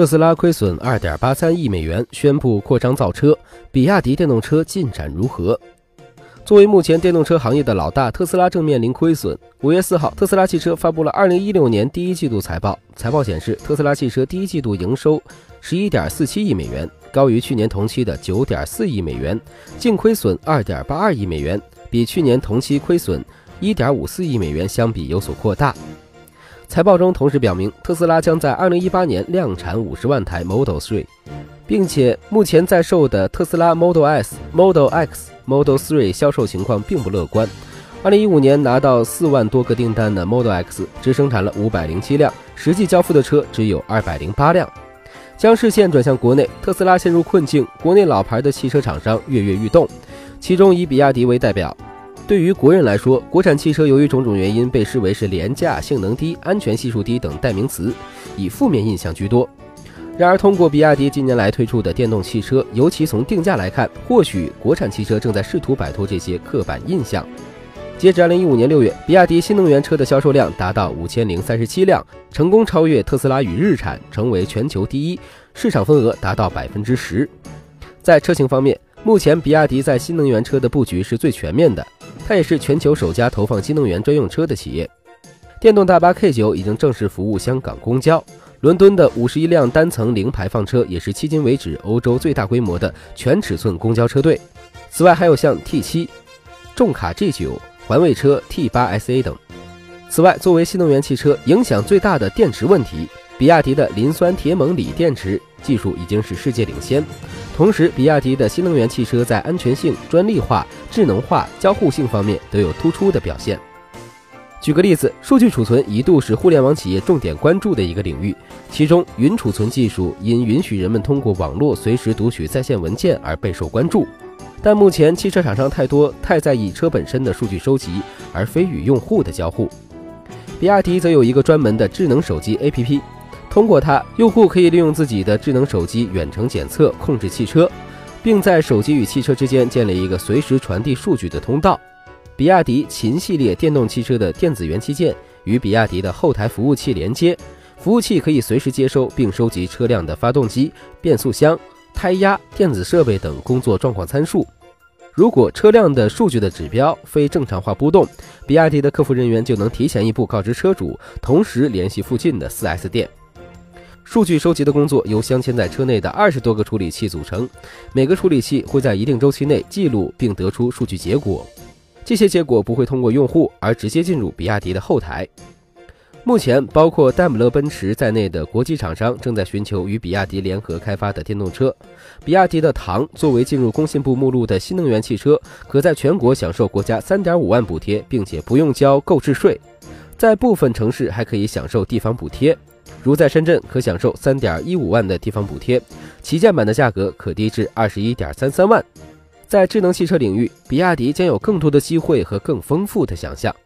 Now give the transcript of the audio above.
特斯拉亏损二点八三亿美元，宣布扩张造车。比亚迪电动车进展如何？作为目前电动车行业的老大，特斯拉正面临亏损。五月四号，特斯拉汽车发布了二零一六年第一季度财报。财报显示，特斯拉汽车第一季度营收十一点四七亿美元，高于去年同期的九点四亿美元，净亏损二点八二亿美元，比去年同期亏损一点五四亿美元相比有所扩大。财报中同时表明，特斯拉将在二零一八年量产五十万台 Model 3，并且目前在售的特斯拉 Model S、Model X、Model 3销售情况并不乐观。二零一五年拿到四万多个订单的 Model X 只生产了五百零七辆，实际交付的车只有二百零八辆。将视线转向国内，特斯拉陷入困境，国内老牌的汽车厂商跃跃欲动，其中以比亚迪为代表。对于国人来说，国产汽车由于种种原因被视为是廉价、性能低、安全系数低等代名词，以负面印象居多。然而，通过比亚迪近年来推出的电动汽车，尤其从定价来看，或许国产汽车正在试图摆脱这些刻板印象。截至二零一五年六月，比亚迪新能源车的销售量达到五千零三十七辆，成功超越特斯拉与日产，成为全球第一，市场份额达到百分之十。在车型方面，目前比亚迪在新能源车的布局是最全面的。它也是全球首家投放新能源专用车的企业。电动大巴 K9 已经正式服务香港公交，伦敦的五十一辆单层零排放车也是迄今为止欧洲最大规模的全尺寸公交车队。此外，还有像 T7、重卡 G9、环卫车 T8SA 等。此外，作为新能源汽车影响最大的电池问题，比亚迪的磷酸铁锰锂电池技术已经是世界领先。同时，比亚迪的新能源汽车在安全性、专利化、智能化、交互性方面都有突出的表现。举个例子，数据储存一度是互联网企业重点关注的一个领域，其中云储存技术因允许人们通过网络随时读取在线文件而备受关注。但目前汽车厂商太多，太在意车本身的数据收集，而非与用户的交互。比亚迪则有一个专门的智能手机 APP。通过它，用户可以利用自己的智能手机远程检测、控制汽车，并在手机与汽车之间建立一个随时传递数据的通道。比亚迪秦系列电动汽车的电子元器件与比亚迪的后台服务器连接，服务器可以随时接收并收集车辆的发动机、变速箱、胎压、电子设备等工作状况参数。如果车辆的数据的指标非正常化波动，比亚迪的客服人员就能提前一步告知车主，同时联系附近的 4S 店。数据收集的工作由镶嵌在车内的二十多个处理器组成，每个处理器会在一定周期内记录并得出数据结果。这些结果不会通过用户，而直接进入比亚迪的后台。目前，包括戴姆勒奔驰在内的国际厂商正在寻求与比亚迪联合开发的电动车。比亚迪的唐作为进入工信部目录的新能源汽车，可在全国享受国家三点五万补贴，并且不用交购置税，在部分城市还可以享受地方补贴。如在深圳，可享受三点一五万的地方补贴，旗舰版的价格可低至二十一点三三万。在智能汽车领域，比亚迪将有更多的机会和更丰富的想象。